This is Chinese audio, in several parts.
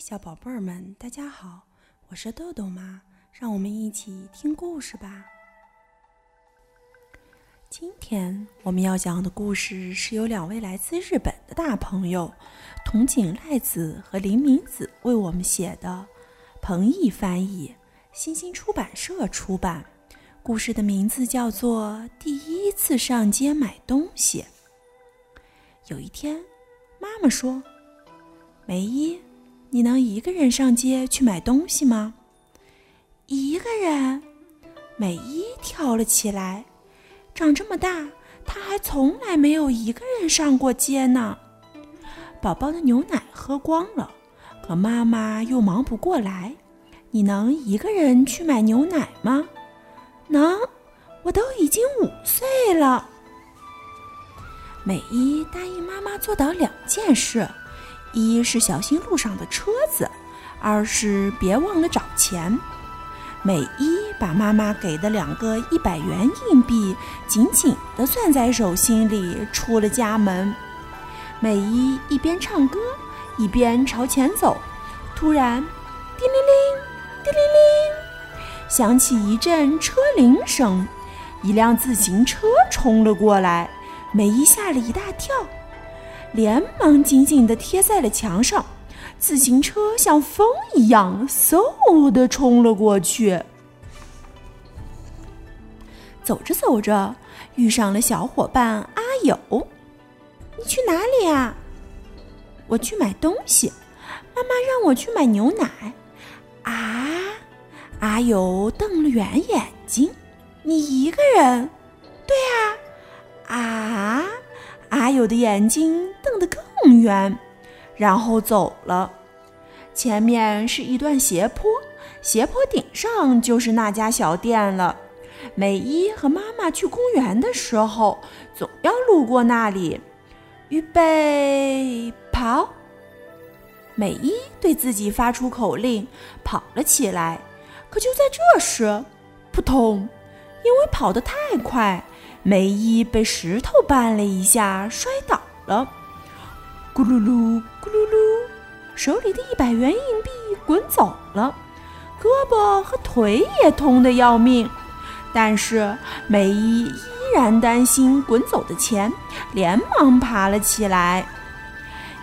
小宝贝儿们，大家好，我是豆豆妈，让我们一起听故事吧。今天我们要讲的故事是由两位来自日本的大朋友筒井赖子和林明子为我们写的，彭毅翻译，新星出版社出版。故事的名字叫做《第一次上街买东西》。有一天，妈妈说：“梅姨。”你能一个人上街去买东西吗？一个人，美伊跳了起来。长这么大，她还从来没有一个人上过街呢。宝宝的牛奶喝光了，可妈妈又忙不过来。你能一个人去买牛奶吗？能，我都已经五岁了。美伊答应妈妈做到两件事。一是小心路上的车子，二是别忘了找钱。美伊把妈妈给的两个一百元硬币紧紧地攥在手心里，出了家门。美伊一边唱歌，一边朝前走。突然，叮铃铃，叮铃铃，响起一阵车铃声，一辆自行车冲了过来。美伊吓了一大跳。连忙紧紧地贴在了墙上，自行车像风一样嗖地冲了过去。走着走着，遇上了小伙伴阿友。你去哪里呀？我去买东西。妈妈让我去买牛奶。啊！阿友瞪了圆眼睛。你一个人？对呀。啊！阿友的眼睛瞪得更圆，然后走了。前面是一段斜坡，斜坡顶上就是那家小店了。美伊和妈妈去公园的时候，总要路过那里。预备，跑！美伊对自己发出口令，跑了起来。可就在这时，扑通！因为跑得太快。梅伊被石头绊了一下，摔倒了，咕噜噜，咕噜噜，手里的一百元硬币滚走了，胳膊和腿也痛得要命。但是梅伊依然担心滚走的钱，连忙爬了起来。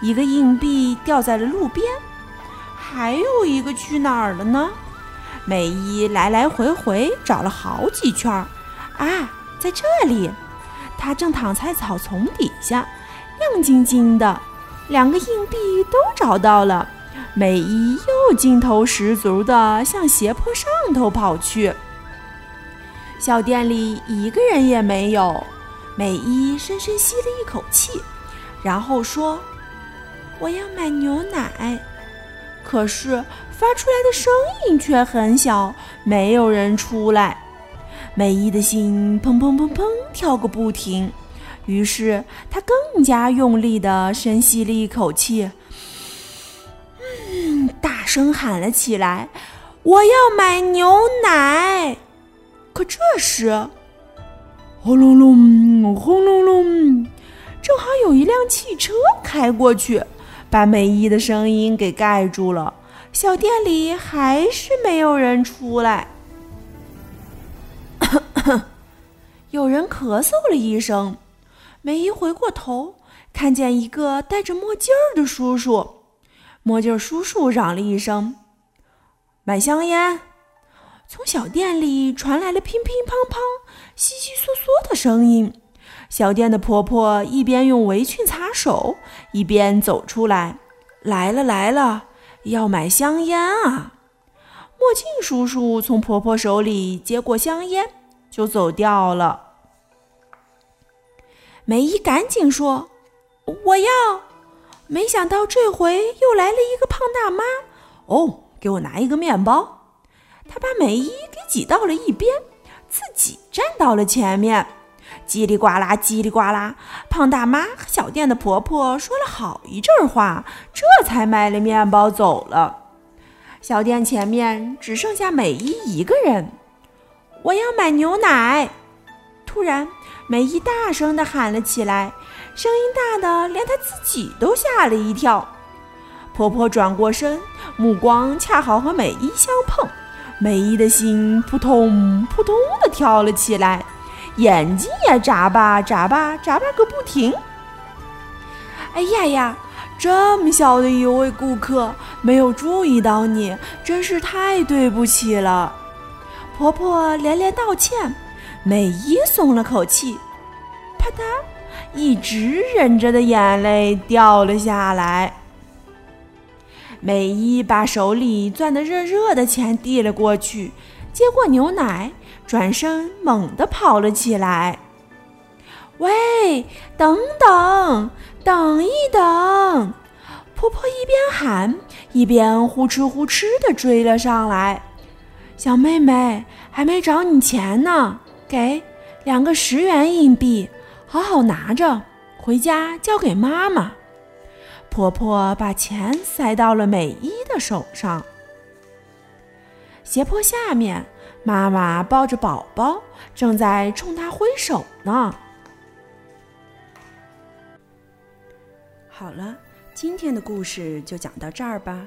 一个硬币掉在了路边，还有一个去哪儿了呢？梅伊来来回回找了好几圈儿，啊！在这里，他正躺在草丛底下，亮晶晶的。两个硬币都找到了，美伊又劲头十足地向斜坡上头跑去。小店里一个人也没有。美伊深深吸了一口气，然后说：“我要买牛奶。”可是发出来的声音却很小，没有人出来。美伊的心砰砰砰砰跳个不停，于是她更加用力地深吸了一口气，嗯，大声喊了起来：“我要买牛奶！”可这时，轰隆隆，轰隆隆，正好有一辆汽车开过去，把美伊的声音给盖住了。小店里还是没有人出来。哼 有人咳嗽了一声，梅姨回过头，看见一个戴着墨镜的叔叔。墨镜叔叔嚷了一声：“买香烟！”从小店里传来了乒乒乓乓、窸窸窣窣的声音。小店的婆婆一边用围裙擦手，一边走出来：“来了来了，要买香烟啊！”墨镜叔叔从婆婆手里接过香烟。就走掉了。梅姨赶紧说：“我要！”没想到这回又来了一个胖大妈。哦，给我拿一个面包。她把梅姨给挤到了一边，自己站到了前面。叽里呱啦，叽里呱啦，胖大妈和小店的婆婆说了好一阵话，这才卖了面包走了。小店前面只剩下美伊一个人。我要买牛奶！突然，梅姨大声地喊了起来，声音大的连她自己都吓了一跳。婆婆转过身，目光恰好和美伊相碰，美伊的心扑通扑通地跳了起来，眼睛也眨巴眨巴眨巴个不停。哎呀呀！这么小的一位顾客，没有注意到你，真是太对不起了。婆婆连连道歉，美伊松了口气，啪嗒，一直忍着的眼泪掉了下来。美伊把手里攥得热热的钱递了过去，接过牛奶，转身猛地跑了起来。喂，等等！等一等！婆婆一边喊，一边呼哧呼哧地追了上来。小妹妹，还没找你钱呢，给两个十元硬币，好好拿着，回家交给妈妈。婆婆把钱塞到了美伊的手上。斜坡下面，妈妈抱着宝宝，正在冲她挥手呢。好了，今天的故事就讲到这儿吧。